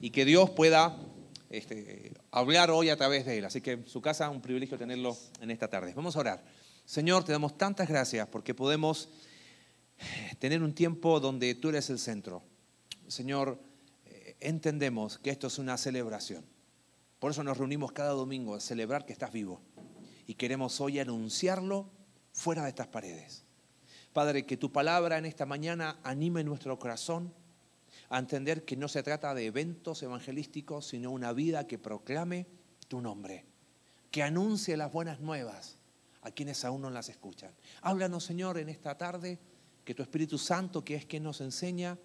y que Dios pueda este, hablar hoy a través de él. Así que su casa, un privilegio tenerlo en esta tarde. Vamos a orar. Señor, te damos tantas gracias porque podemos tener un tiempo donde tú eres el centro. Señor, eh, entendemos que esto es una celebración. Por eso nos reunimos cada domingo a celebrar que estás vivo. Y queremos hoy anunciarlo fuera de estas paredes. Padre, que tu palabra en esta mañana anime nuestro corazón a entender que no se trata de eventos evangelísticos, sino una vida que proclame tu nombre, que anuncie las buenas nuevas a quienes aún no las escuchan. Háblanos, Señor, en esta tarde, que tu Espíritu Santo, que es quien nos enseña,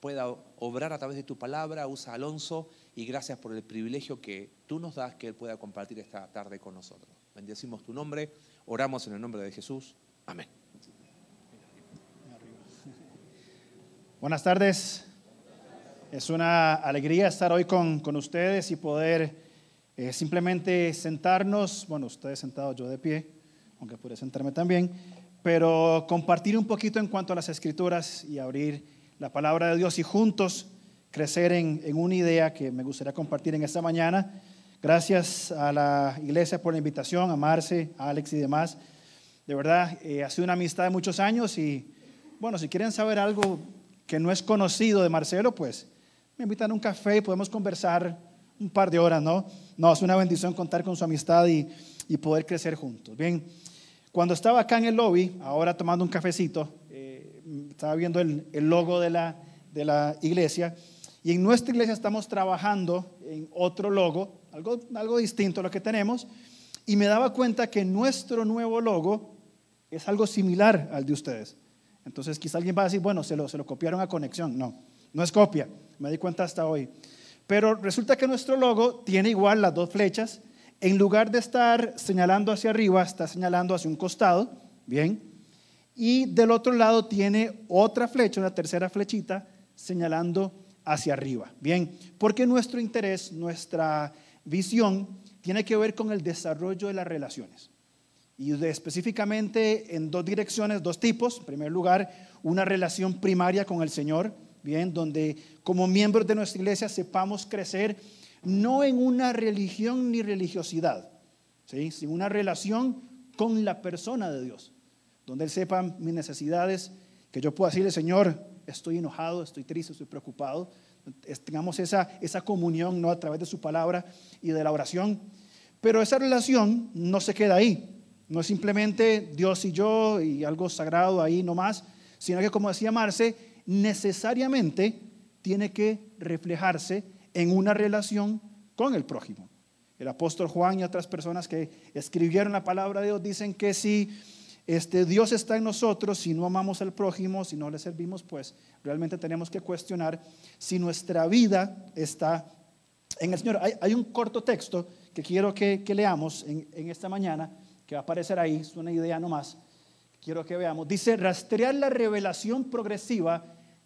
pueda obrar a través de tu palabra. Usa Alonso y gracias por el privilegio que tú nos das que Él pueda compartir esta tarde con nosotros. Bendecimos tu nombre, oramos en el nombre de Jesús. Amén. Buenas tardes. Es una alegría estar hoy con, con ustedes y poder eh, simplemente sentarnos, bueno, ustedes sentados, yo de pie, aunque pude sentarme también, pero compartir un poquito en cuanto a las escrituras y abrir la palabra de Dios y juntos crecer en, en una idea que me gustaría compartir en esta mañana. Gracias a la iglesia por la invitación, a Marce, a Alex y demás. De verdad, eh, ha sido una amistad de muchos años y bueno, si quieren saber algo que no es conocido de Marcelo, pues me invitan a un café y podemos conversar un par de horas, ¿no? No, es una bendición contar con su amistad y, y poder crecer juntos. Bien, cuando estaba acá en el lobby, ahora tomando un cafecito, eh, estaba viendo el, el logo de la, de la iglesia y en nuestra iglesia estamos trabajando en otro logo, algo, algo distinto a lo que tenemos, y me daba cuenta que nuestro nuevo logo es algo similar al de ustedes. Entonces quizá alguien va a decir, bueno, se lo, se lo copiaron a conexión. No, no es copia, me di cuenta hasta hoy. Pero resulta que nuestro logo tiene igual las dos flechas. En lugar de estar señalando hacia arriba, está señalando hacia un costado. Bien. Y del otro lado tiene otra flecha, una tercera flechita, señalando hacia arriba. Bien. Porque nuestro interés, nuestra visión, tiene que ver con el desarrollo de las relaciones. Y específicamente en dos direcciones, dos tipos. En primer lugar, una relación primaria con el Señor bien, donde como miembros de nuestra iglesia sepamos crecer no en una religión ni religiosidad, ¿sí? sino una relación con la persona de Dios, donde Él sepa mis necesidades, que yo pueda decirle, Señor, estoy enojado, estoy triste, estoy preocupado. Tengamos esa, esa comunión ¿no? a través de su palabra y de la oración. Pero esa relación no se queda ahí. No es simplemente Dios y yo y algo sagrado ahí nomás, sino que como decía Marce, necesariamente tiene que reflejarse en una relación con el prójimo. El apóstol Juan y otras personas que escribieron la palabra de Dios dicen que si este, Dios está en nosotros, si no amamos al prójimo, si no le servimos, pues realmente tenemos que cuestionar si nuestra vida está en el Señor. Hay, un corto texto que quiero que, leamos en, en, esta mañana, que va a aparecer ahí, es una idea nomás, quiero que veamos. Dice, rastrear la revelación progresiva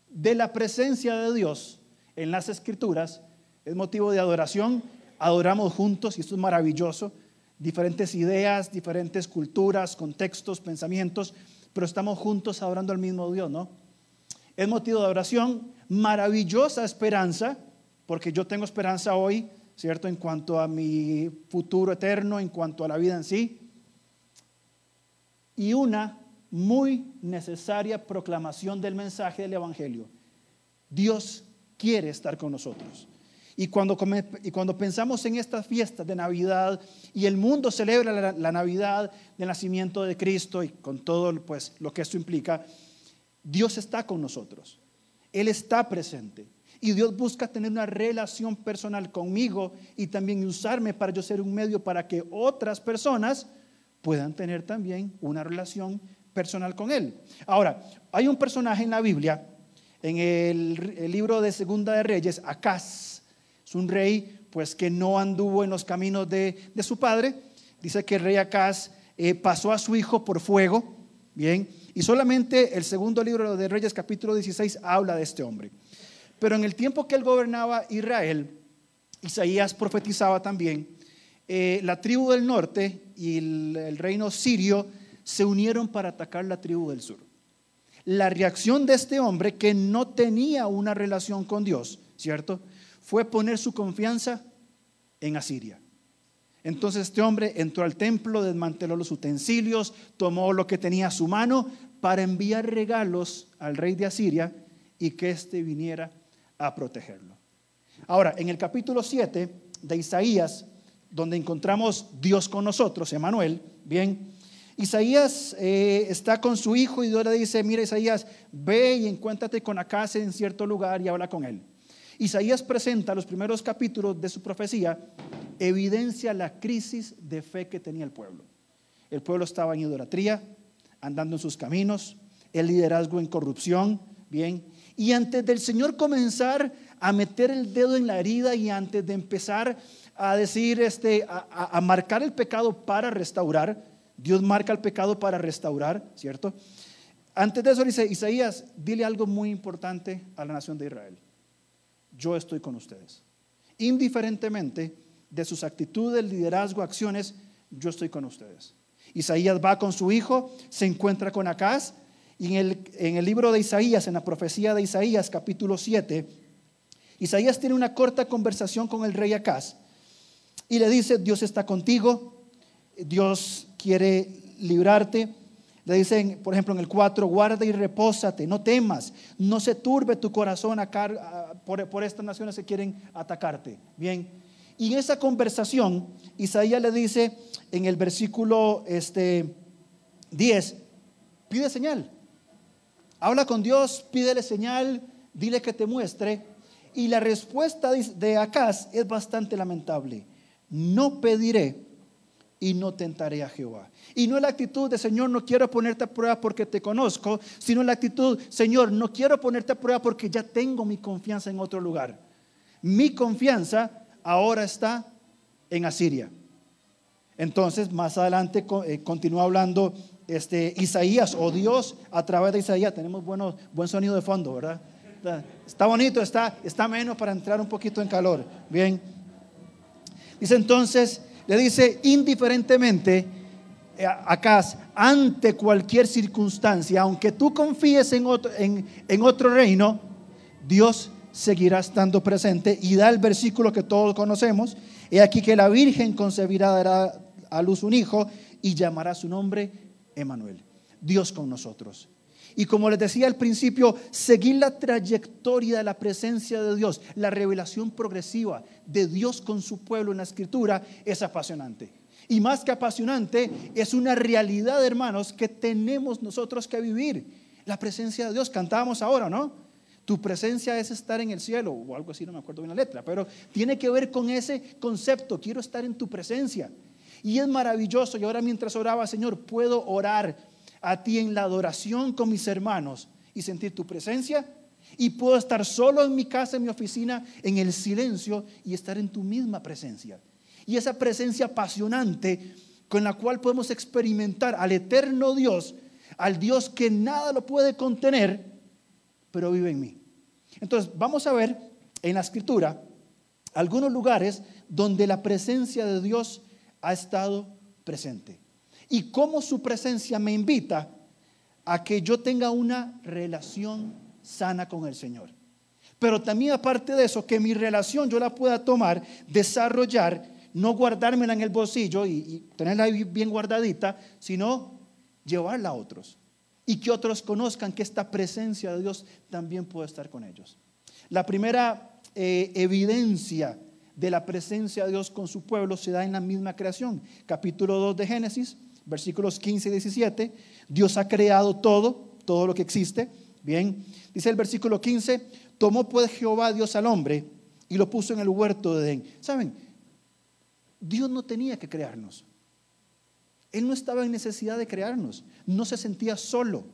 de la presencia de Dios en las escrituras es motivo de adoración. Adoramos juntos y esto es maravilloso. Diferentes ideas, diferentes culturas, contextos, pensamientos, pero estamos juntos adorando al mismo Dios, ¿no? Es motivo de adoración, maravillosa esperanza, porque yo tengo esperanza hoy, ¿cierto? En cuanto a mi futuro eterno, en cuanto a la vida en sí. Y una muy necesaria proclamación del mensaje del Evangelio. Dios quiere estar con nosotros. Y cuando, y cuando pensamos en estas fiestas de Navidad y el mundo celebra la, Navidad del nacimiento de Cristo y con todo pues, lo que esto implica, Dios está con nosotros. Él está presente. Y Dios busca tener una relación personal conmigo y también usarme para yo ser un medio para que otras personas puedan tener también una relación personal con Él. Ahora, hay un personaje en la Biblia, en el, libro de Segunda de Reyes, Acaz, es un rey pues que no anduvo en los caminos de, su padre. Dice que el rey Acaz eh, pasó a su hijo por fuego, bien, y solamente el segundo libro de Reyes, capítulo 16, habla de este hombre. Pero en el tiempo que él gobernaba Israel, Isaías profetizaba también, eh, la tribu del norte y el reino sirio se unieron para atacar la tribu del sur. La reacción de este hombre que no tenía una relación con Dios, ¿cierto? fue poner su confianza en Asiria. Entonces este hombre entró al templo, desmanteló los utensilios, tomó lo que tenía a su mano para enviar regalos al rey de Asiria y que éste viniera a protegerlo. Ahora, en el capítulo 7 de Isaías, donde encontramos Dios con nosotros, Emanuel, bien, Isaías eh, está con su hijo y Dios le dice, mira Isaías, ve y encuéntrate con Acaz en cierto lugar y habla con él. Isaías presenta los primeros capítulos de su profecía, evidencia la crisis de fe que tenía el pueblo. El pueblo estaba en idolatría, andando en sus caminos, el liderazgo en corrupción, bien. Y antes del Señor comenzar a meter el dedo en la herida y antes de empezar a decir, este, a marcar el pecado para restaurar, Dios marca el pecado para restaurar, ¿cierto? Antes de eso dice Isaías, dile algo muy importante a la nación de Israel. Yo estoy con ustedes. Indiferentemente de sus actitudes, liderazgo, acciones, yo estoy con ustedes. Isaías va con su hijo, se encuentra con Acaz, y en el, libro de Isaías, en la profecía de Isaías, capítulo 7, Isaías tiene una corta conversación con el rey Acaz y le dice, Dios está contigo, Dios quiere librarte. Le dicen, por ejemplo, en el 4, guarda y repósate, no temas, no se turbe tu corazón acá, por, por estas naciones que quieren atacarte. Bien, y en esa conversación, Isaías le dice en el versículo este, 10, pide señal. Habla con Dios, pídele señal, dile que te muestre. Y la respuesta de Acaz es bastante lamentable. No pediré y no tentaré a Jehová. Y no la actitud de Señor, no quiero ponerte a prueba porque te conozco, sino la actitud, Señor, no quiero ponerte a prueba porque ya tengo mi confianza en otro lugar. Mi confianza ahora está en Asiria. Entonces, más adelante eh, continúa hablando este, Isaías o Dios a través de Isaías. Tenemos buen sonido de fondo, ¿verdad? Está bonito, está, está menos para entrar un poquito en calor. Bien. Dice entonces, le dice indiferentemente eh, acá, ante cualquier circunstancia, aunque tú confíes en otro, en, en otro reino, Dios seguirá estando presente y da el versículo que todos conocemos. He aquí que la Virgen concebirá, dará a luz un hijo y llamará su nombre Emanuel, Dios con nosotros. Y como les decía al principio, seguir la trayectoria de la presencia de Dios, la revelación progresiva de Dios con su pueblo en la escritura es apasionante. Y más que apasionante, es una realidad, hermanos, que tenemos nosotros que vivir. La presencia de Dios, cantábamos ahora, ¿no? Tu presencia es estar en el cielo, o algo así, no me acuerdo bien la letra, pero tiene que ver con ese concepto, quiero estar en tu presencia. Y es maravilloso, y ahora mientras oraba, Señor, puedo orar a ti en la adoración con mis hermanos y sentir tu presencia. Y puedo estar solo en mi casa, en mi oficina, en el silencio y estar en tu misma presencia. Y esa presencia apasionante con la cual podemos experimentar al eterno Dios, al Dios que nada lo puede contener, pero vive en mí. Entonces, vamos a ver en la escritura algunos lugares donde la presencia de Dios ha estado presente y cómo su presencia me invita a que yo tenga una relación sana con el Señor. Pero también aparte de eso, que mi relación yo la pueda tomar, desarrollar, no guardármela en el bolsillo y, tenerla bien guardadita, sino llevarla a otros. Y que otros conozcan que esta presencia de Dios también puede estar con ellos. La primera eh, evidencia de la presencia de Dios con su pueblo se da en la misma creación. Capítulo 2 de Génesis, versículos 15 y 17, Dios ha creado todo, todo lo que existe. Bien, dice el versículo 15, tomó pues Jehová Dios al hombre y lo puso en el huerto de Edén. ¿Saben? Dios no tenía que crearnos. Él no estaba en necesidad de crearnos, no se sentía solo.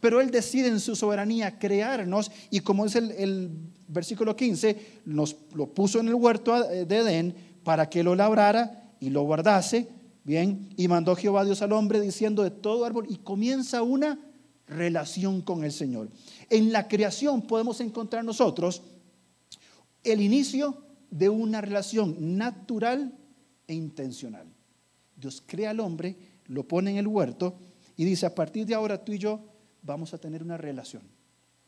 Pero Él decide en su soberanía crearnos y como es el, el versículo 15, nos lo puso en el huerto de Edén para que lo labrara y lo guardase Bien, y mandó Jehová Dios al hombre diciendo de todo árbol y comienza una relación con el Señor. En la creación podemos encontrar nosotros el inicio de una relación natural e intencional. Dios crea al hombre, lo pone en el huerto y dice, a partir de ahora tú y yo vamos a tener una relación.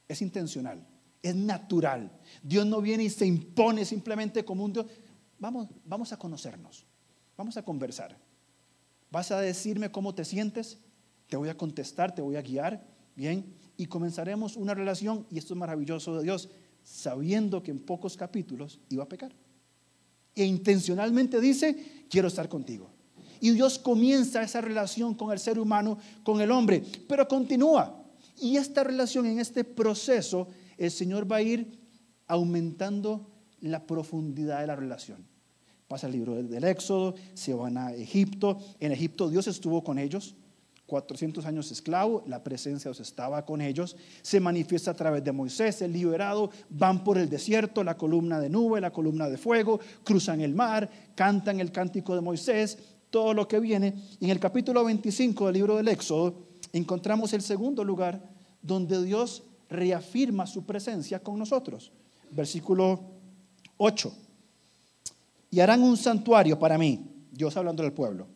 Es intencional, es natural. Dios no viene y se impone simplemente como un Dios. Vamos, vamos a conocernos, vamos a conversar. ¿Vas a decirme cómo te sientes? Te voy a contestar, te voy a guiar, bien, y comenzaremos una relación, y esto es maravilloso de Dios, sabiendo que en pocos capítulos iba a pecar. E intencionalmente dice, quiero estar contigo. Y Dios comienza esa relación con el ser humano, con el hombre, pero continúa. Y esta relación, en este proceso, el Señor va a ir aumentando la profundidad de la relación. Pasa el libro del Éxodo, se van a Egipto. En Egipto Dios estuvo con ellos. 400 años esclavo, la presencia de Dios estaba con ellos, se manifiesta a través de Moisés, el liberado, van por el desierto, la columna de nube, la columna de fuego, cruzan el mar, cantan el cántico de Moisés, todo lo que viene. Y en el capítulo 25 del libro del Éxodo encontramos el segundo lugar donde Dios reafirma su presencia con nosotros. Versículo 8. Y harán un santuario para mí, Dios hablando del pueblo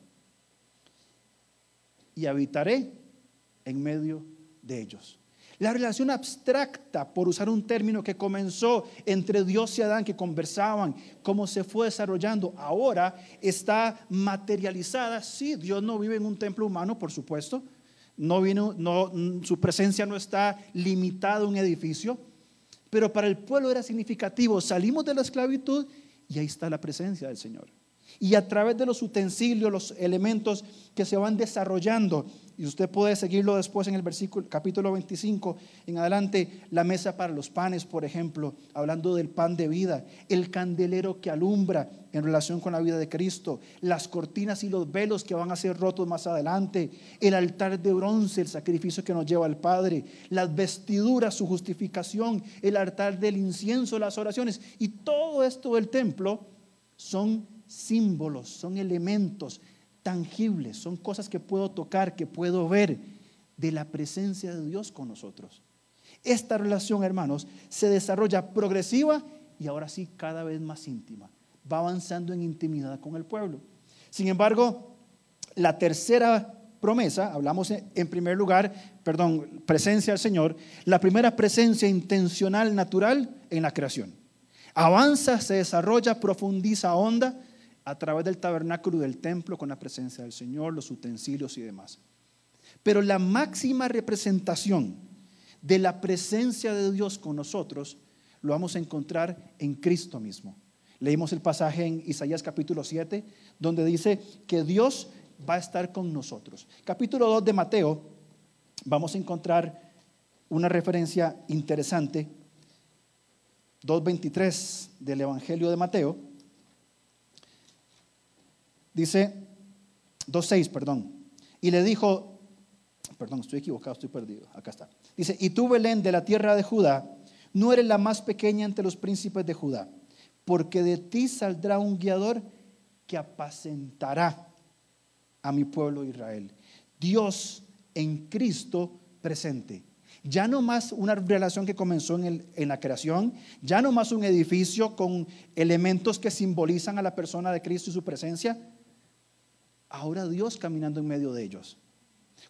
y habitaré en medio de ellos. La relación abstracta, por usar un término que comenzó entre Dios y Adán, que conversaban, cómo se fue desarrollando, ahora está materializada. Sí, Dios no vive en un templo humano, por supuesto. No no, su presencia no está limitada a un edificio, pero para el pueblo era significativo. Salimos de la esclavitud y ahí está la presencia del Señor y a través de los utensilios, los elementos que se van desarrollando. Y usted puede seguirlo después en el versículo capítulo 25 en adelante, la mesa para los panes, por ejemplo, hablando del pan de vida, el candelero que alumbra en relación con la vida de Cristo, las cortinas y los velos que van a ser rotos más adelante, el altar de bronce, el sacrificio que nos lleva al Padre, las vestiduras, su justificación, el altar del incienso, las oraciones y todo esto del templo son símbolos, son elementos tangibles, son cosas que puedo tocar, que puedo ver de la presencia de Dios con nosotros. Esta relación, hermanos, se desarrolla progresiva y ahora sí cada vez más íntima. Va avanzando en intimidad con el pueblo. Sin embargo, la tercera promesa, hablamos en primer lugar, perdón, presencia del Señor, la primera presencia intencional, natural en la creación. Avanza, se desarrolla, profundiza, onda a través del tabernáculo del templo con la presencia del Señor, los utensilios y demás. Pero la máxima representación de la presencia de Dios con nosotros lo vamos a encontrar en Cristo mismo. Leímos el pasaje en Isaías capítulo 7, donde dice que Dios va a estar con nosotros. Capítulo 2 de Mateo, vamos a encontrar una referencia interesante, 2.23 del Evangelio de Mateo Dice 2.6, perdón. Y le dijo, perdón, estoy equivocado, estoy perdido. Acá está. Dice, y tú, Belén, de la tierra de Judá, no eres la más pequeña entre los príncipes de Judá, porque de ti saldrá un guiador que apacentará a mi pueblo Israel. Dios en Cristo presente. Ya no más una relación que comenzó en, en, la creación, ya no más un edificio con elementos que simbolizan a la persona de Cristo y su presencia, ahora Dios caminando en medio de ellos.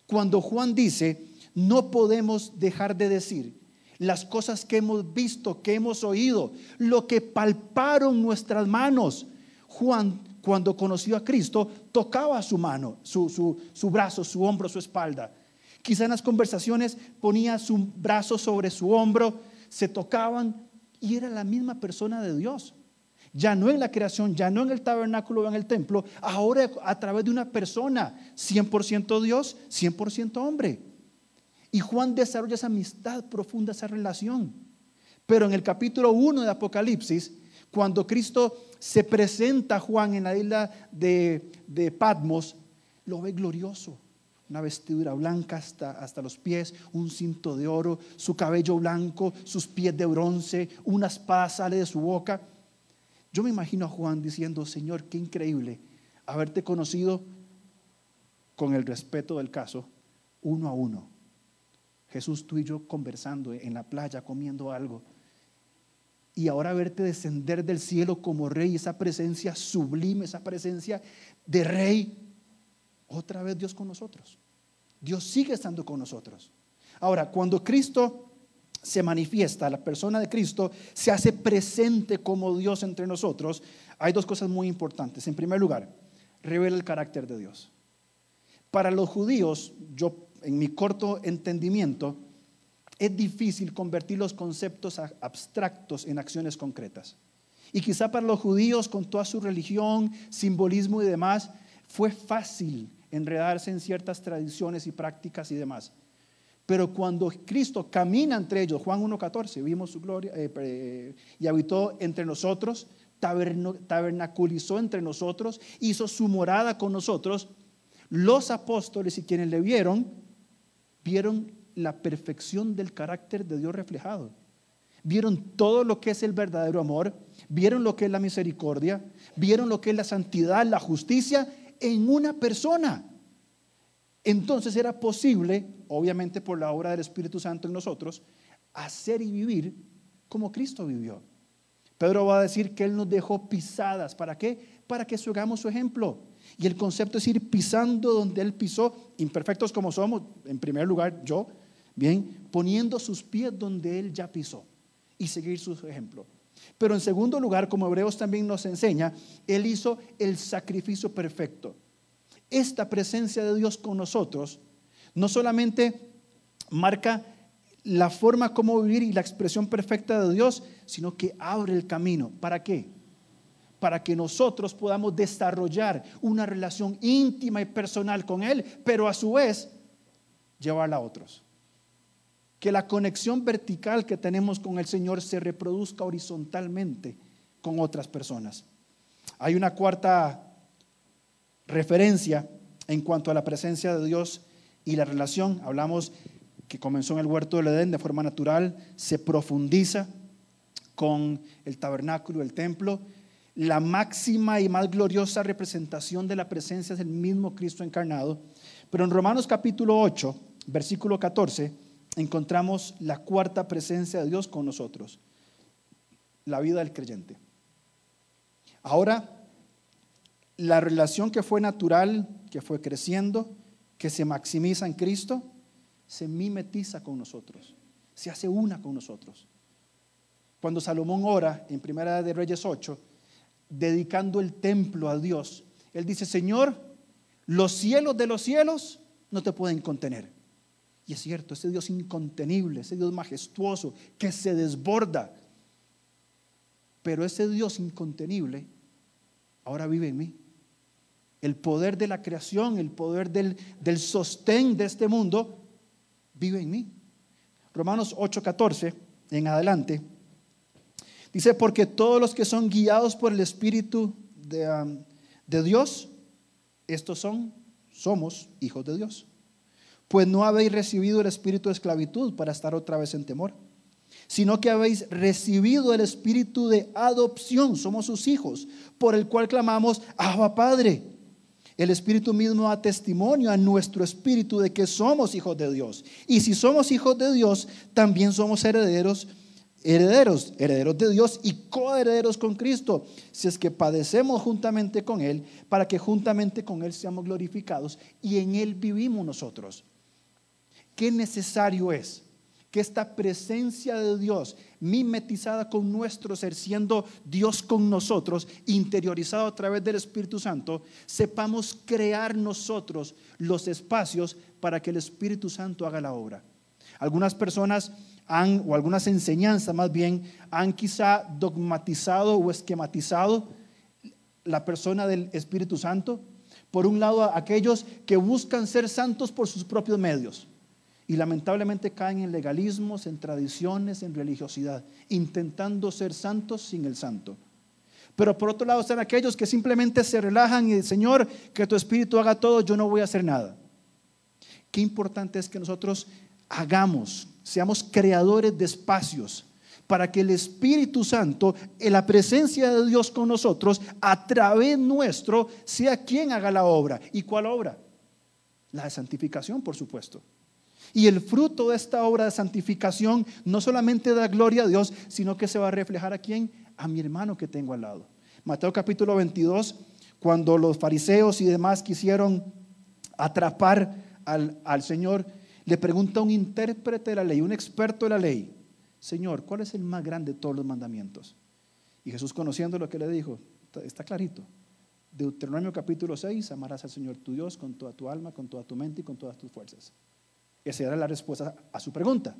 Cuando Juan dice, no podemos dejar de decir las cosas que hemos visto, que hemos oído, lo que palparon nuestras manos. Juan, cuando conoció a Cristo, tocaba su mano, su, su brazo, su hombro, su espalda. Quizá en las conversaciones ponía su brazo sobre su hombro, se tocaban y era la misma persona de Dios ya no en la creación, ya no en el tabernáculo o en el templo, ahora a través de una persona, 100% Dios, 100% hombre. Y Juan desarrolla esa amistad profunda, esa relación. Pero en el capítulo 1 de Apocalipsis, cuando Cristo se presenta a Juan en la isla de, de Patmos, lo ve glorioso. Una vestidura blanca hasta, hasta los pies, un cinto de oro, su cabello blanco, sus pies de bronce, una espada sale de su boca. Yo me imagino a Juan diciendo, Señor, qué increíble haberte conocido con el respeto del caso, uno a uno. Jesús, tú y yo conversando en la playa, comiendo algo. Y ahora verte descender del cielo como rey, esa presencia sublime, esa presencia de rey. Otra vez Dios con nosotros. Dios sigue estando con nosotros. Ahora, cuando Cristo se manifiesta, la persona de Cristo se hace presente como Dios entre nosotros, hay dos cosas muy importantes. En primer lugar, revela el carácter de Dios. Para los judíos, yo en mi corto entendimiento, es difícil convertir los conceptos abstractos en acciones concretas. Y quizá para los judíos, con toda su religión, simbolismo y demás, fue fácil enredarse en ciertas tradiciones y prácticas y demás. Pero cuando Cristo camina entre ellos, Juan 1.14, vimos su gloria eh, y habitó entre nosotros, tabernaculizó entre nosotros, hizo su morada con nosotros, los apóstoles y quienes le vieron, vieron la perfección del carácter de Dios reflejado. Vieron todo lo que es el verdadero amor, vieron lo que es la misericordia, vieron lo que es la santidad, la justicia en una persona. Entonces era posible, obviamente por la obra del Espíritu Santo en nosotros, hacer y vivir como Cristo vivió. Pedro va a decir que Él nos dejó pisadas. ¿Para qué? Para que hagamos su ejemplo. Y el concepto es ir pisando donde Él pisó, imperfectos como somos, en primer lugar yo, bien, poniendo sus pies donde Él ya pisó y seguir su ejemplo. Pero en segundo lugar, como Hebreos también nos enseña, Él hizo el sacrificio perfecto. Esta presencia de Dios con nosotros no solamente marca la forma como vivir y la expresión perfecta de Dios, sino que abre el camino. ¿Para qué? Para que nosotros podamos desarrollar una relación íntima y personal con Él, pero a su vez llevarla a otros. Que la conexión vertical que tenemos con el Señor se reproduzca horizontalmente con otras personas. Hay una cuarta referencia en cuanto a la presencia de Dios y la relación. Hablamos que comenzó en el huerto del Edén de forma natural, se profundiza con el tabernáculo, el templo. La máxima y más gloriosa representación de la presencia es el mismo Cristo encarnado. Pero en Romanos capítulo 8, versículo 14, encontramos la cuarta presencia de Dios con nosotros, la vida del creyente. Ahora, la relación que fue natural, que fue creciendo, que se maximiza en Cristo, se mimetiza con nosotros, se hace una con nosotros. Cuando Salomón ora en Primera de Reyes 8, dedicando el templo a Dios, él dice, Señor, los cielos de los cielos no te pueden contener. Y es cierto, ese Dios incontenible, ese Dios majestuoso, que se desborda. Pero ese Dios incontenible ahora vive en mí. El poder de la creación, el poder del, del sostén de este mundo, vive en mí. Romanos 8:14 en adelante. Dice, porque todos los que son guiados por el Espíritu de, de Dios, estos son, somos hijos de Dios. Pues no habéis recibido el espíritu de esclavitud para estar otra vez en temor, sino que habéis recibido el espíritu de adopción, somos sus hijos, por el cual clamamos, Abba Padre. El Espíritu mismo da testimonio a nuestro espíritu de que somos hijos de Dios. Y si somos hijos de Dios, también somos herederos, herederos, herederos de Dios y coherederos con Cristo, si es que padecemos juntamente con Él, para que juntamente con Él seamos glorificados y en Él vivimos nosotros. ¿Qué necesario es? Que esta presencia de Dios mimetizada con nuestro ser, siendo Dios con nosotros, interiorizado a través del Espíritu Santo, sepamos crear nosotros los espacios para que el Espíritu Santo haga la obra. Algunas personas han, o algunas enseñanzas más bien, han quizá dogmatizado o esquematizado la persona del Espíritu Santo. Por un lado, aquellos que buscan ser santos por sus propios medios y lamentablemente caen en legalismos, en tradiciones, en religiosidad, intentando ser santos sin el santo. Pero por otro lado están aquellos que simplemente se relajan y dicen, Señor, que tu espíritu haga todo, yo no voy a hacer nada. Qué importante es que nosotros hagamos, seamos creadores de espacios para que el Espíritu Santo, en la presencia de Dios con nosotros, a través nuestro, sea quien haga la obra. ¿Y cuál obra? La santificación, por supuesto. Y el fruto de esta obra de santificación no solamente da gloria a Dios, sino que se va a reflejar a quién? A mi hermano que tengo al lado. Mateo capítulo 22, cuando los fariseos y demás quisieron atrapar al, al Señor, le pregunta un intérprete de la ley, un experto de la ley, Señor, ¿cuál es el más grande de todos los mandamientos? Y Jesús conociendo lo que le dijo, está clarito. Deuteronomio capítulo 6, amarás al Señor tu Dios con toda tu alma, con toda tu mente y con todas tus fuerzas. Esa era la respuesta a su pregunta.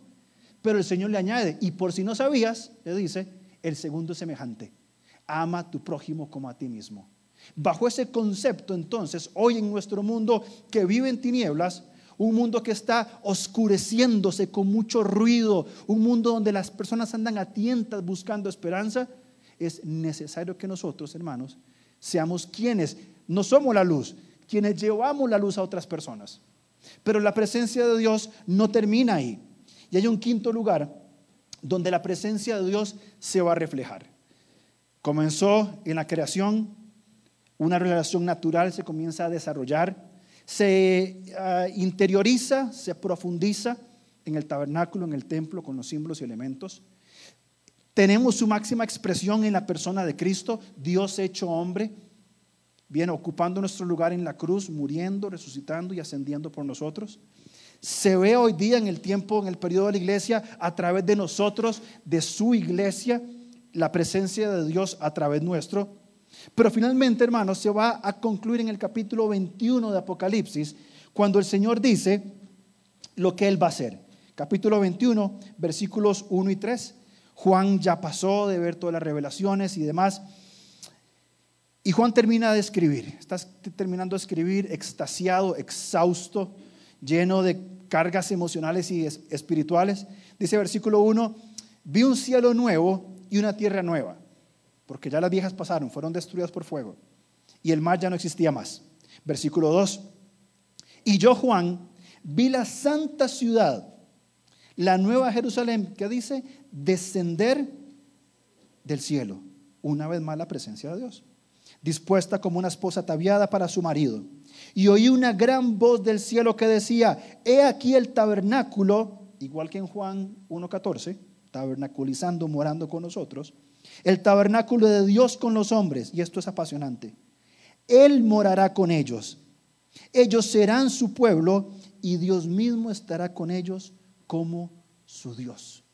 Pero el Señor le añade, y por si no sabías, le dice, el segundo semejante. Ama a tu prójimo como a ti mismo. Bajo ese concepto, entonces, hoy en nuestro mundo que vive en tinieblas, un mundo que está oscureciéndose con mucho ruido, un mundo donde las personas andan a tientas buscando esperanza, es necesario que nosotros, hermanos, seamos quienes, no somos la luz, quienes llevamos la luz a otras personas. Pero la presencia de Dios no termina ahí. Y hay un quinto lugar donde la presencia de Dios se va a reflejar. Comenzó en la creación, una relación natural se comienza a desarrollar, se ah, interioriza, se profundiza en el tabernáculo, en el templo, con los símbolos y elementos. Tenemos su máxima expresión en la persona de Cristo, Dios hecho hombre, viene ocupando nuestro lugar en la cruz, muriendo, resucitando y ascendiendo por nosotros. Se ve hoy día en el tiempo, en el periodo de la iglesia, a través de nosotros, de su iglesia, la presencia de Dios a través nuestro. Pero finalmente, hermanos, se va a concluir en el capítulo 21 de Apocalipsis, cuando el Señor dice lo que Él va a hacer. Capítulo 21, versículos 1 y 3. Juan ya pasó de ver todas las revelaciones y demás. Y Juan termina de escribir, está terminando de escribir extasiado, exhausto, lleno de cargas emocionales y espirituales. Dice versículo 1, vi un cielo nuevo y una tierra nueva, porque ya las viejas pasaron, fueron destruidas por fuego, y el mar ya no existía más. Versículo 2, y yo Juan vi la santa ciudad, la nueva Jerusalén, que dice, descender del cielo. Una vez más la presencia de Dios. Dispuesta como una esposa ataviada para su marido. Y oí una gran voz del cielo que decía, he aquí el tabernáculo, igual que en Juan 1.14, tabernaculizando, morando con nosotros, el tabernáculo de Dios con los hombres, y esto es apasionante. Él morará con ellos. Ellos serán su pueblo y Dios mismo estará con ellos como su Dios.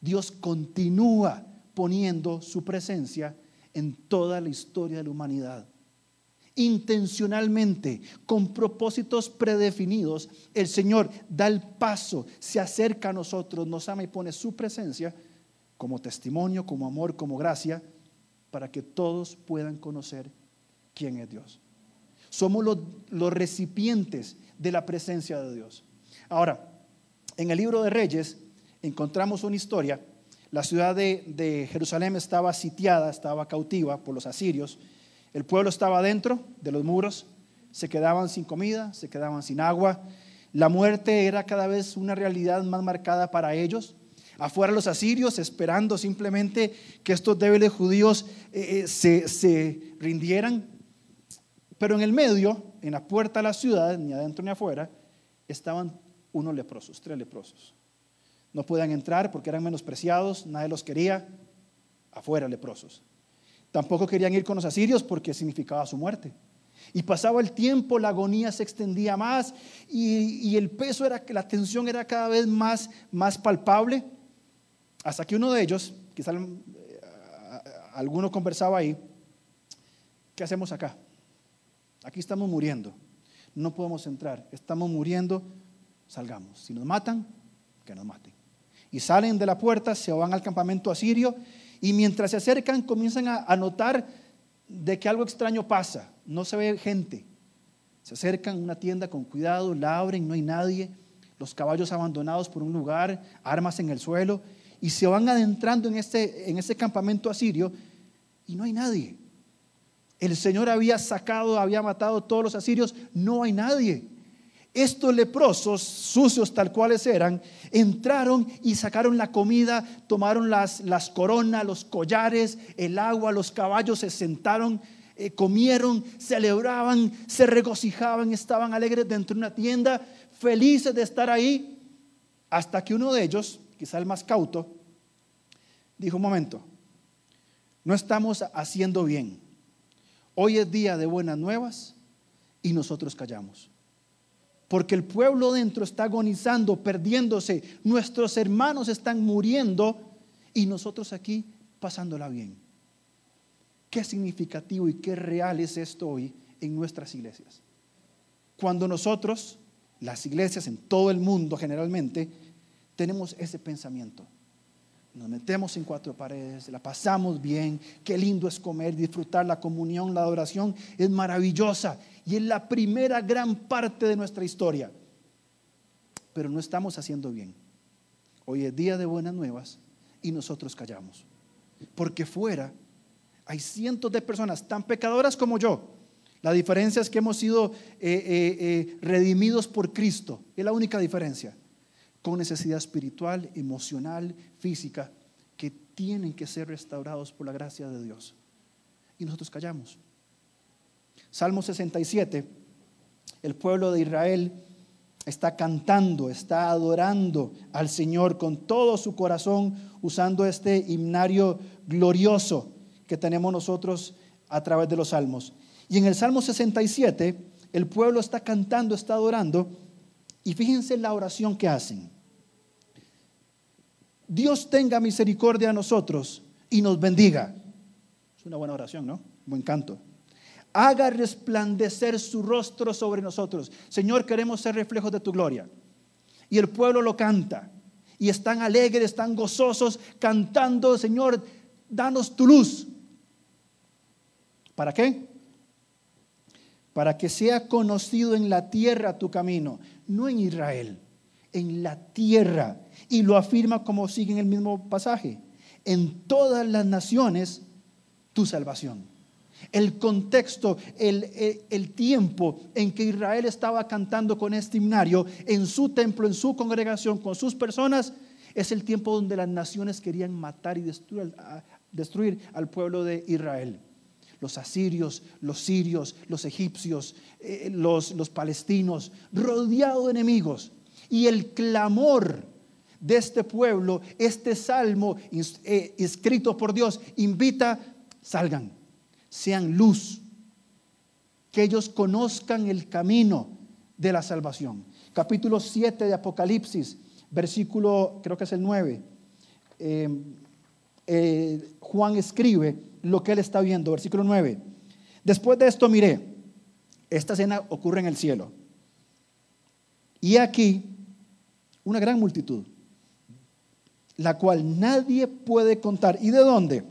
Dios continúa poniendo su presencia en toda la historia de la humanidad. Intencionalmente, con propósitos predefinidos, el Señor da el paso, se acerca a nosotros, nos ama y pone su presencia como testimonio, como amor, como gracia, para que todos puedan conocer quién es Dios. Somos los, los recipientes de la presencia de Dios. Ahora, en el libro de Reyes, encontramos una historia. La ciudad de, Jerusalén estaba sitiada, estaba cautiva por los asirios. El pueblo estaba dentro de los muros, se quedaban sin comida, se quedaban sin agua. La muerte era cada vez una realidad más marcada para ellos. Afuera los asirios esperando simplemente que estos débiles judíos eh, eh, se, se rindieran. Pero en el medio, en la puerta de la ciudad, ni adentro ni afuera, estaban unos leprosos, tres leprosos. No podían entrar porque eran menospreciados, nadie los quería, afuera leprosos. Tampoco querían ir con los asirios porque significaba su muerte. Y pasaba el tiempo, la agonía se extendía más y, el peso era, la tensión era cada vez más, más palpable. Hasta que uno de ellos, quizá eh, alguno conversaba ahí, ¿qué hacemos acá? Aquí estamos muriendo, no podemos entrar, estamos muriendo, salgamos. Si nos matan, que nos maten y salen de la puerta, se van al campamento asirio y mientras se acercan comienzan a, notar de que algo extraño pasa. No se ve gente. Se acercan a una tienda con cuidado, la abren, no hay nadie. Los caballos abandonados por un lugar, armas en el suelo y se van adentrando en este, en este campamento asirio y no hay nadie. El Señor había sacado, había matado a todos los asirios, no hay nadie. Estos leprosos, sucios tal cuales eran, entraron y sacaron la comida, tomaron las, las coronas, los collares, el agua, los caballos, se sentaron, eh, comieron, celebraban, se regocijaban, estaban alegres dentro de una tienda, felices de estar ahí, hasta que uno de ellos, quizá el más cauto, dijo, un momento, no estamos haciendo bien. Hoy es día de buenas nuevas y nosotros callamos. Porque el pueblo dentro está agonizando, perdiéndose, nuestros hermanos están muriendo y nosotros aquí pasándola bien. Qué significativo y qué real es esto hoy en nuestras iglesias. Cuando nosotros, las iglesias en todo el mundo generalmente, tenemos ese pensamiento. Nos metemos en cuatro paredes, la pasamos bien, qué lindo es comer, disfrutar la comunión, la adoración, es maravillosa y es la primera gran parte de nuestra historia. Pero no estamos haciendo bien. Hoy es día de buenas nuevas y nosotros callamos. Porque fuera hay cientos de personas tan pecadoras como yo. La diferencia es que hemos sido eh, eh, eh, redimidos por Cristo. Es la única diferencia. Con necesidad espiritual, emocional, física, que tienen que ser restaurados por la gracia de Dios. Y nosotros callamos. Salmo 67, el pueblo de Israel está cantando, está adorando al Señor con todo su corazón, usando este himnario glorioso que tenemos nosotros a través de los salmos. Y en el Salmo 67, el pueblo está cantando, está adorando, y fíjense la oración que hacen. Dios tenga misericordia a nosotros y nos bendiga. Es una buena oración, ¿no? Buen canto haga resplandecer su rostro sobre nosotros. Señor, queremos ser reflejos de tu gloria. Y el pueblo lo canta. Y están alegres, están gozosos, cantando, Señor, danos tu luz. ¿Para qué? Para que sea conocido en la tierra tu camino, no en Israel, en la tierra. Y lo afirma como sigue en el mismo pasaje. En todas las naciones tu salvación el contexto, el, tiempo en que Israel estaba cantando con este himnario en su templo, en su congregación, con sus personas, es el tiempo donde las naciones querían matar y destruir al pueblo de Israel. Los asirios, los sirios, los egipcios, eh, los, los palestinos, rodeados de enemigos. Y el clamor de este pueblo, este salmo eh, escrito por Dios, invita, salgan, sean luz, que ellos conozcan el camino de la salvación. Capítulo 7 de Apocalipsis, versículo, creo que es el 9. Em, eh, Juan escribe lo que él está viendo, versículo 9. Después de esto miré, esta escena ocurre en el cielo. Y aquí una gran multitud, la cual nadie puede contar. ¿Y de dónde?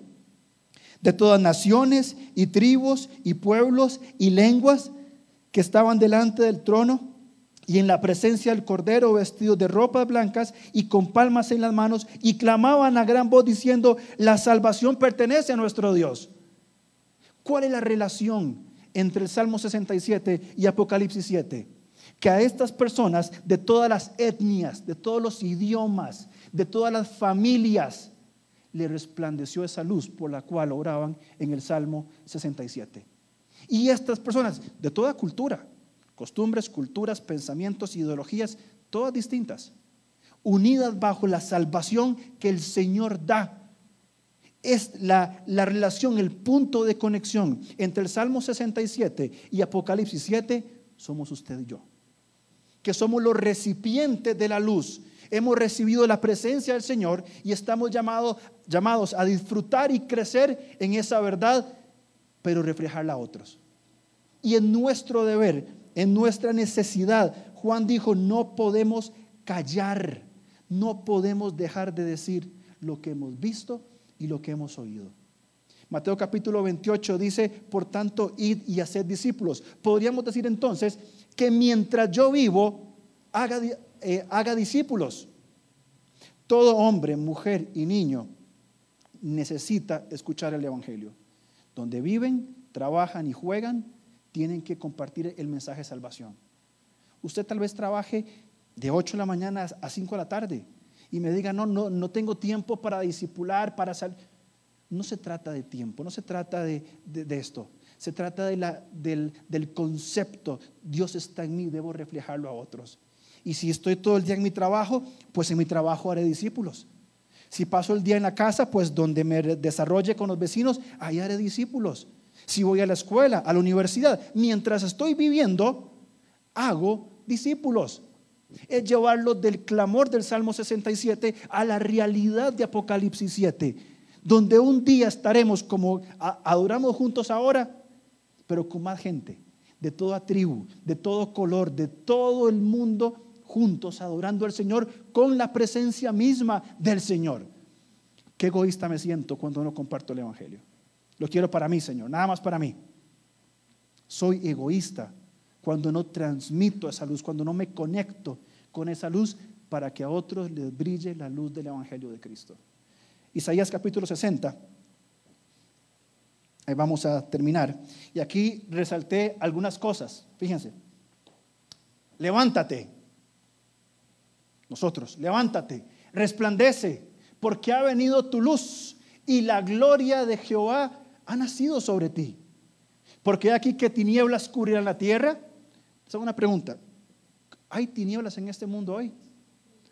de todas naciones y tribus y pueblos y lenguas que estaban delante del trono y en la presencia del Cordero vestidos de ropas blancas y con palmas en las manos y clamaban a gran voz diciendo, la salvación pertenece a nuestro Dios. ¿Cuál es la relación entre el Salmo 67 y Apocalipsis 7? Que a estas personas de todas las etnias, de todos los idiomas, de todas las familias, le resplandeció esa luz por la cual oraban en el Salmo 67. Y estas personas de toda cultura, costumbres, culturas, pensamientos, ideologías, todas distintas, unidas bajo la salvación que el Señor da. Es la, la relación, el punto de conexión entre el Salmo 67 y Apocalipsis 7, somos usted y yo. Que somos los recipientes de la luz hemos recibido la presencia del Señor y estamos llamados, llamados a disfrutar y crecer en esa verdad, pero reflejarla a otros. Y en nuestro deber, en nuestra necesidad, Juan dijo, no podemos callar, no podemos dejar de decir lo que hemos visto y lo que hemos oído. Mateo capítulo 28 dice, por tanto, id y haced discípulos. Podríamos decir entonces que mientras yo vivo, haga, eh, haga discípulos. Todo hombre, mujer y niño necesita escuchar el Evangelio. Donde viven, trabajan y juegan, tienen que compartir el mensaje de salvación. Usted tal vez trabaje de 8 de la mañana a 5 de la tarde y me diga, no, no, no tengo tiempo para discipular, para salir. No se trata de tiempo, no se trata de, esto. Se trata de del, del concepto, Dios está en mí, debo reflejarlo a otros. Y si estoy todo el día en mi trabajo, pues en mi trabajo haré discípulos. Si paso el día en la casa, pues donde me desarrolle con los vecinos, ahí haré discípulos. Si voy a la escuela, a la universidad, mientras estoy viviendo, hago discípulos. Es llevarlos del clamor del Salmo 67 a la realidad de Apocalipsis 7, donde un día estaremos como adoramos juntos ahora, pero con más gente, de toda tribu, de todo color, de todo el mundo, juntos adorando al Señor con la presencia misma del Señor. Qué egoísta me siento cuando no comparto el Evangelio. Lo quiero para mí, Señor, nada más para mí. Soy egoísta cuando no transmito esa luz, cuando no me conecto con esa luz para que a otros les brille la luz del Evangelio de Cristo. Isaías capítulo 60. Ahí vamos a terminar. Y aquí resalté algunas cosas. Fíjense. Levántate. Nosotros, levántate. Resplandece, porque ha venido tu luz y la gloria de Jehová ha nacido sobre ti. Porque aquí que tinieblas cubrirán la tierra. Esa es una pregunta. ¿Hay tinieblas en este mundo hoy?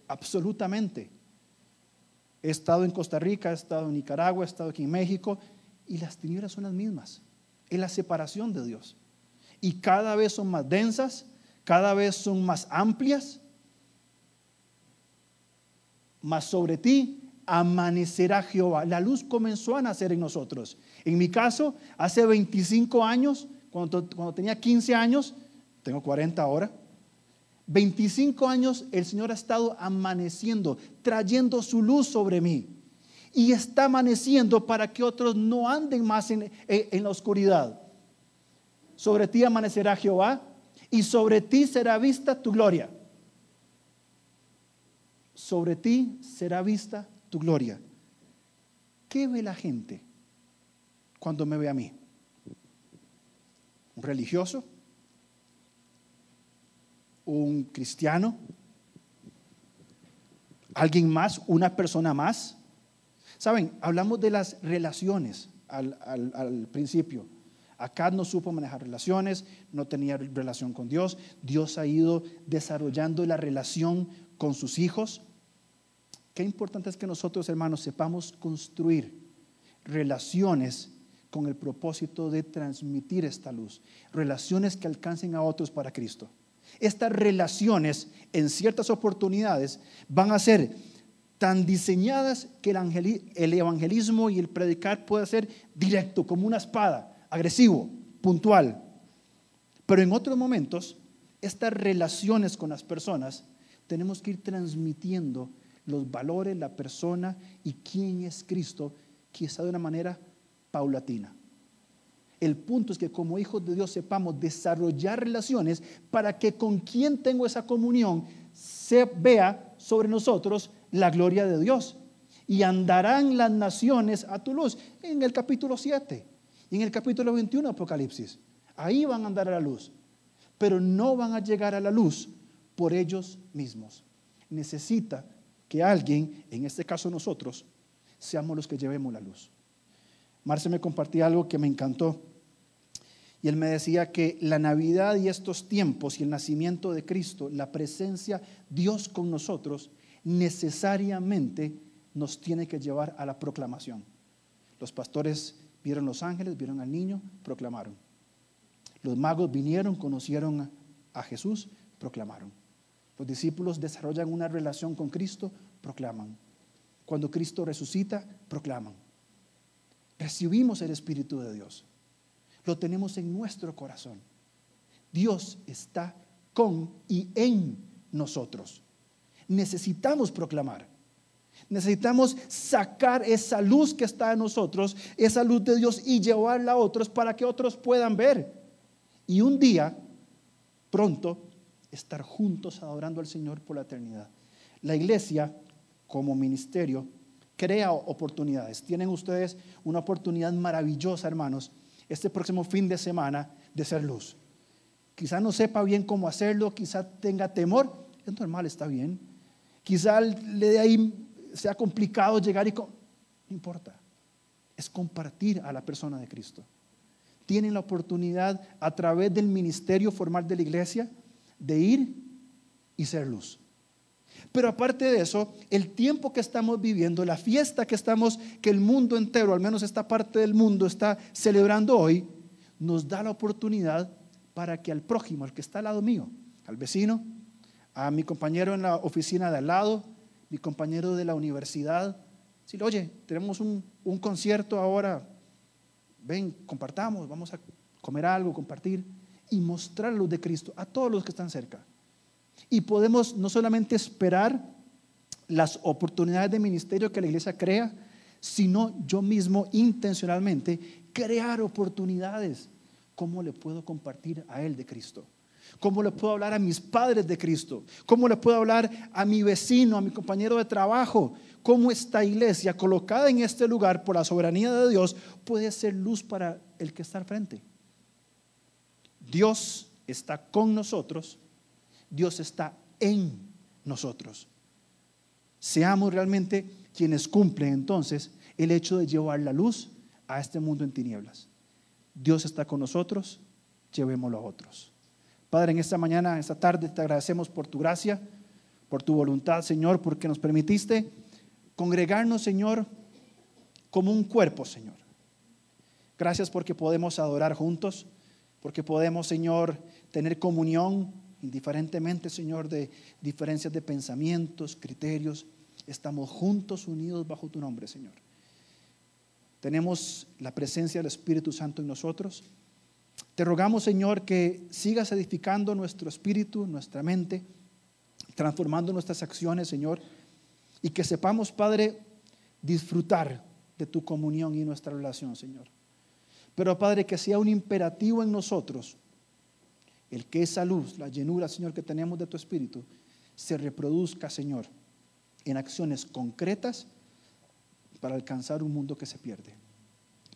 Absolutamente. He estado en Costa Rica, he estado en Nicaragua, he estado aquí en México y las tinieblas son las mismas. Es la separación de Dios. Y cada vez son más densas, cada vez son más amplias. Más sobre ti amanecerá Jehová. La luz comenzó a nacer en nosotros. En mi caso, hace 25 años, cuando, cuando tenía 15 años, tengo 40 ahora, 25 años el Señor ha estado amaneciendo, trayendo su luz sobre mí. Y está amaneciendo para que otros no anden más en, en la oscuridad. Sobre ti amanecerá Jehová y sobre ti será vista tu gloria. Sobre ti será vista tu gloria. ¿Qué ve la gente cuando me ve a mí? ¿Un religioso? ¿Un cristiano? ¿Alguien más? ¿Una persona más? Saben, hablamos de las relaciones al, al principio. Acá no supo manejar relaciones, no tenía relación con Dios. Dios ha ido desarrollando la relación con sus hijos. Qué importante es que nosotros, hermanos, sepamos construir relaciones con el propósito de transmitir esta luz, relaciones que alcancen a otros para Cristo. Estas relaciones, en ciertas oportunidades, van a ser tan diseñadas que el, evangelismo y el predicar puede ser directo, como una espada, agresivo, puntual. Pero en otros momentos, estas relaciones con las personas, tenemos que ir transmitiendo los valores, la persona y quién es Cristo, quizá de una manera paulatina. El punto es que como hijos de Dios sepamos desarrollar relaciones para que con quien tengo esa comunión se vea sobre nosotros la gloria de Dios. Y andarán las naciones a tu luz. En el capítulo 7 y en el capítulo 21 Apocalipsis. Ahí van a andar a la luz. Pero no van a llegar a la luz por ellos mismos. Necesita alguien, en este caso nosotros, seamos los que llevemos la luz. Marce me compartía algo que me encantó. Y él me decía que la Navidad y estos tiempos y el nacimiento de Cristo, la presencia Dios con nosotros, necesariamente nos tiene que llevar a la proclamación. Los pastores vieron los ángeles, vieron al niño, proclamaron. Los magos vinieron, conocieron a Jesús, proclamaron. Los discípulos desarrollan una relación con Cristo, proclaman. Cuando Cristo resucita, proclaman. Recibimos el Espíritu de Dios. Lo tenemos en nuestro corazón. Dios está con y en nosotros. Necesitamos proclamar. Necesitamos sacar esa luz que está en nosotros, esa luz de Dios y llevarla a otros para que otros puedan ver. Y un día, pronto, estar juntos adorando al Señor por la eternidad. La iglesia, como ministerio, crea oportunidades. Tienen ustedes una oportunidad maravillosa, hermanos, este próximo fin de semana de ser luz. Quizá no sepa bien cómo hacerlo, quizá tenga temor, es normal, está bien. Quizá le de ahí sea complicado llegar y... no importa, es compartir a la persona de Cristo. Tienen la oportunidad a través del ministerio formal de la iglesia de ir y ser luz. Pero aparte de eso, el tiempo que estamos viviendo, la fiesta que estamos, que el mundo entero, al menos esta parte del mundo, está celebrando hoy, nos da la oportunidad para que al prójimo, al que está al lado mío, al vecino, a mi compañero en la oficina de al lado, mi compañero de la universidad. Si, oye, tenemos un, un concierto ahora, ven, compartamos, vamos a comer algo, compartir y mostrar la luz de Cristo a todos los que están cerca. Y podemos no solamente esperar las oportunidades de ministerio que la iglesia crea, sino yo mismo intencionalmente crear oportunidades. ¿Cómo le puedo compartir a Él de Cristo? ¿Cómo le puedo hablar a mis padres de Cristo? ¿Cómo le puedo hablar a mi vecino, a mi compañero de trabajo? ¿Cómo esta iglesia colocada en este lugar por la soberanía de Dios puede ser luz para el que está al frente? Dios está con nosotros, Dios está en nosotros. Seamos realmente quienes cumplen entonces el hecho de llevar la luz a este mundo en tinieblas. Dios está con nosotros, llevémoslo a otros. Padre, en esta mañana, en esta tarde, te agradecemos por tu gracia, por tu voluntad, Señor, porque nos permitiste congregarnos, Señor, como un cuerpo, Señor. Gracias porque podemos adorar juntos, porque podemos, Señor, tener comunión, indiferentemente, Señor, de diferencias de pensamientos, criterios. Estamos juntos, unidos bajo tu nombre, Señor. Tenemos la presencia del Espíritu Santo en nosotros. Te rogamos, Señor, que sigas edificando nuestro espíritu, nuestra mente, transformando nuestras acciones, Señor, y que sepamos, Padre, disfrutar de tu comunión y nuestra relación, Señor. Pero, Padre, que sea un imperativo en nosotros el que esa luz, la llenura, Señor, que tenemos de tu espíritu, se reproduzca, Señor, en acciones concretas para alcanzar un mundo que se pierde.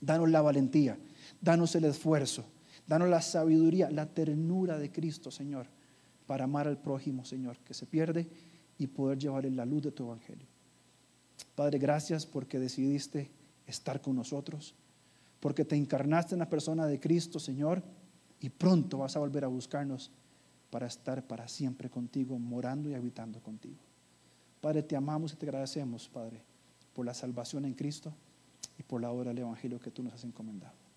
Danos la valentía, danos el esfuerzo, danos la sabiduría, la ternura de Cristo, Señor, para amar al prójimo, Señor, que se pierde y poder llevarle la luz de tu evangelio. Padre, gracias porque decidiste estar con nosotros, porque te encarnaste en la persona de Cristo, Señor, y pronto vas a volver a buscarnos para estar para siempre contigo, morando y habitando contigo. Padre, te amamos y te agradecemos, Padre, por la salvación en Cristo y por la obra del Evangelio que tú nos has encomendado.